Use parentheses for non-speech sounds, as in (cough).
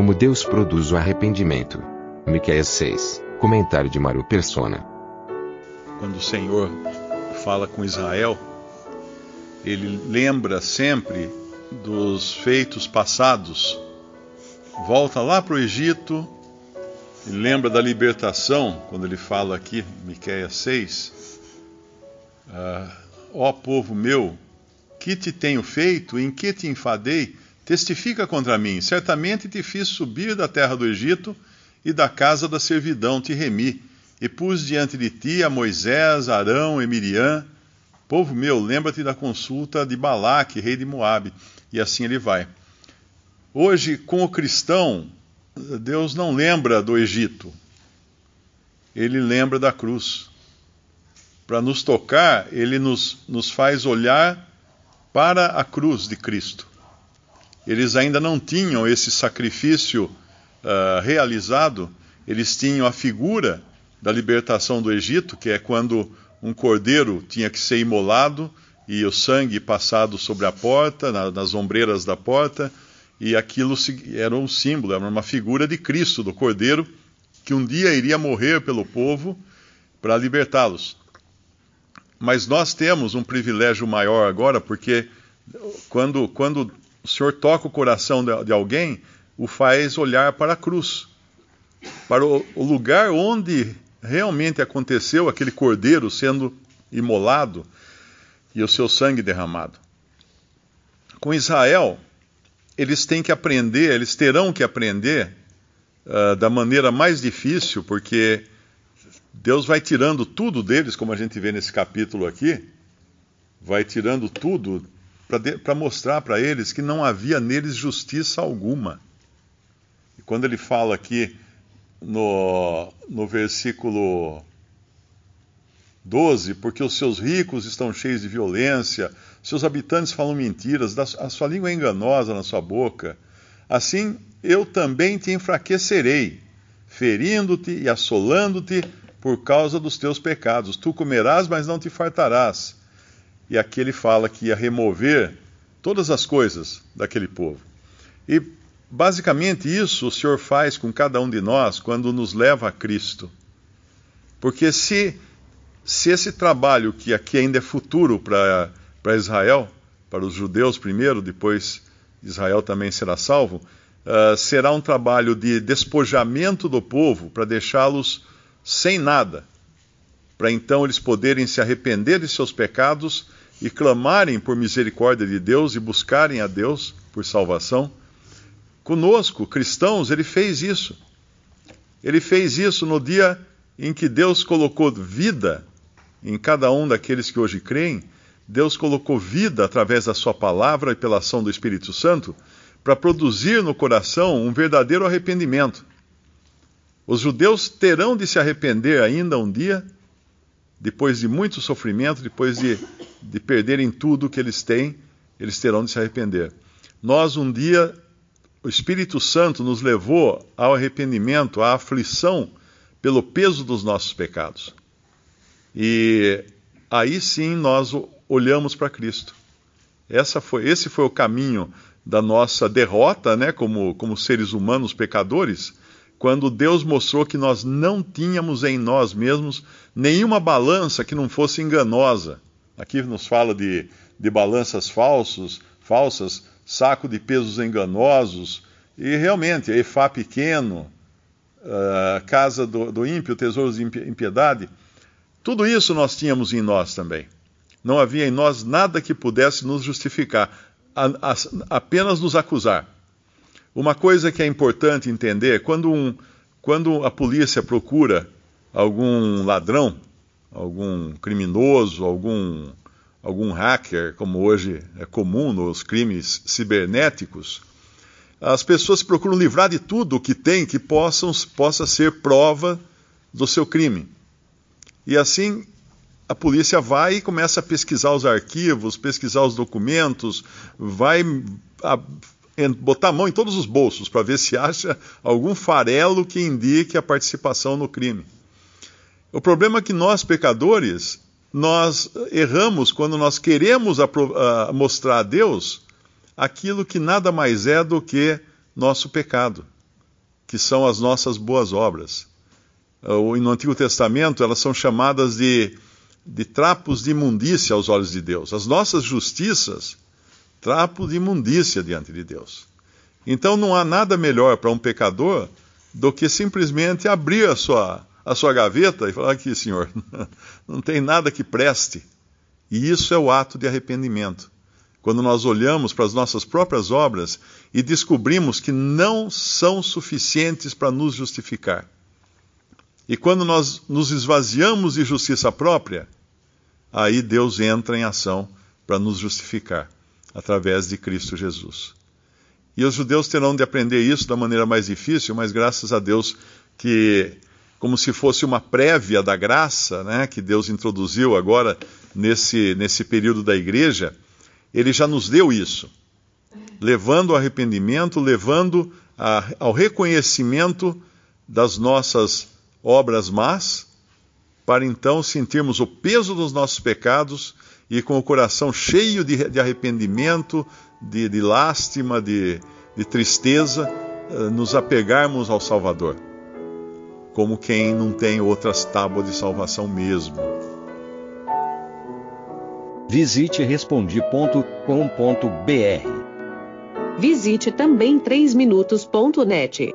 Como Deus produz o arrependimento. Miqueias 6. Comentário de Mário Persona. Quando o Senhor fala com Israel, ele lembra sempre dos feitos passados. Volta lá para o Egito e lembra da libertação, quando ele fala aqui, Miqueias 6. Ah, Ó povo meu, que te tenho feito, em que te enfadei? Testifica contra mim. Certamente te fiz subir da terra do Egito e da casa da servidão te remi. E pus diante de ti a Moisés, Arão e Miriam. Povo meu, lembra-te da consulta de Balaque, rei de Moabe. E assim ele vai. Hoje, com o cristão, Deus não lembra do Egito. Ele lembra da cruz. Para nos tocar, ele nos, nos faz olhar para a cruz de Cristo. Eles ainda não tinham esse sacrifício uh, realizado, eles tinham a figura da libertação do Egito, que é quando um cordeiro tinha que ser imolado e o sangue passado sobre a porta, na, nas ombreiras da porta, e aquilo era um símbolo, era uma figura de Cristo, do cordeiro, que um dia iria morrer pelo povo para libertá-los. Mas nós temos um privilégio maior agora, porque quando, quando o Senhor toca o coração de, alguém, o faz olhar para a cruz, para o, o lugar onde realmente aconteceu aquele cordeiro sendo imolado e o seu sangue derramado. Com Israel, eles têm que aprender, eles terão que aprender uh, da maneira mais difícil, porque Deus vai tirando tudo deles, como a gente vê nesse capítulo aqui, vai tirando tudo para mostrar para eles que não havia neles justiça alguma. E quando ele fala aqui no, no versículo 12, porque os seus ricos estão cheios de violência, seus habitantes falam mentiras, a sua língua é enganosa na sua boca. Assim eu também te enfraquecerei, ferindo-te e assolando-te por causa dos teus pecados. Tu comerás, mas não te fartarás. E aqui ele fala que ia remover todas as coisas daquele povo. E Basicamente, isso o Senhor faz com cada um de nós quando nos leva a Cristo. Porque se, se esse trabalho, que aqui ainda é futuro para Israel, para os judeus primeiro, depois Israel também será salvo, uh, será um trabalho de despojamento do povo para deixá-los sem nada, para então eles poderem se arrepender de seus pecados e clamarem por misericórdia de Deus e buscarem a Deus por salvação. Conosco, cristãos, ele fez isso. Ele fez isso no dia em que Deus colocou vida em cada um daqueles que hoje creem. Deus colocou vida através da Sua palavra e pela ação do Espírito Santo para produzir no coração um verdadeiro arrependimento. Os judeus terão de se arrepender ainda um dia, depois de muito sofrimento, depois de, de perderem tudo que eles têm, eles terão de se arrepender. Nós um dia o Espírito Santo nos levou ao arrependimento, à aflição pelo peso dos nossos pecados. E aí sim nós olhamos para Cristo. Essa foi, esse foi o caminho da nossa derrota, né, como, como seres humanos pecadores, quando Deus mostrou que nós não tínhamos em nós mesmos nenhuma balança que não fosse enganosa. Aqui nos fala de, de balanças falsos, falsas, saco de pesos enganosos, e realmente, Efá pequeno, uh, casa do, do ímpio, tesouros de impiedade, tudo isso nós tínhamos em nós também. Não havia em nós nada que pudesse nos justificar, a, a, apenas nos acusar. Uma coisa que é importante entender, quando, um, quando a polícia procura algum ladrão, algum criminoso, algum, algum hacker, como hoje é comum nos crimes cibernéticos, as pessoas procuram livrar de tudo o que tem que possam, possa ser prova do seu crime. E assim a polícia vai e começa a pesquisar os arquivos, pesquisar os documentos, vai a, botar a mão em todos os bolsos para ver se acha algum farelo que indique a participação no crime. O problema é que nós, pecadores, nós erramos quando nós queremos mostrar a Deus aquilo que nada mais é do que nosso pecado, que são as nossas boas obras. No Antigo Testamento, elas são chamadas de, de trapos de imundícia aos olhos de Deus. As nossas justiças, trapo de imundícia diante de Deus. Então não há nada melhor para um pecador do que simplesmente abrir a sua a sua gaveta e falar aqui, Senhor, (laughs) não tem nada que preste. E isso é o ato de arrependimento. Quando nós olhamos para as nossas próprias obras e descobrimos que não são suficientes para nos justificar. E quando nós nos esvaziamos de justiça própria, aí Deus entra em ação para nos justificar através de Cristo Jesus. E os judeus terão de aprender isso da maneira mais difícil, mas graças a Deus que como se fosse uma prévia da graça, né, que Deus introduziu agora nesse, nesse período da igreja, ele já nos deu isso, levando ao arrependimento, levando a, ao reconhecimento das nossas obras más, para então sentirmos o peso dos nossos pecados e com o coração cheio de, de arrependimento, de, de lástima, de, de tristeza, eh, nos apegarmos ao Salvador como quem não tem outras tábuas de salvação mesmo. Visite respondi.com.br. Visite também 3minutos.net.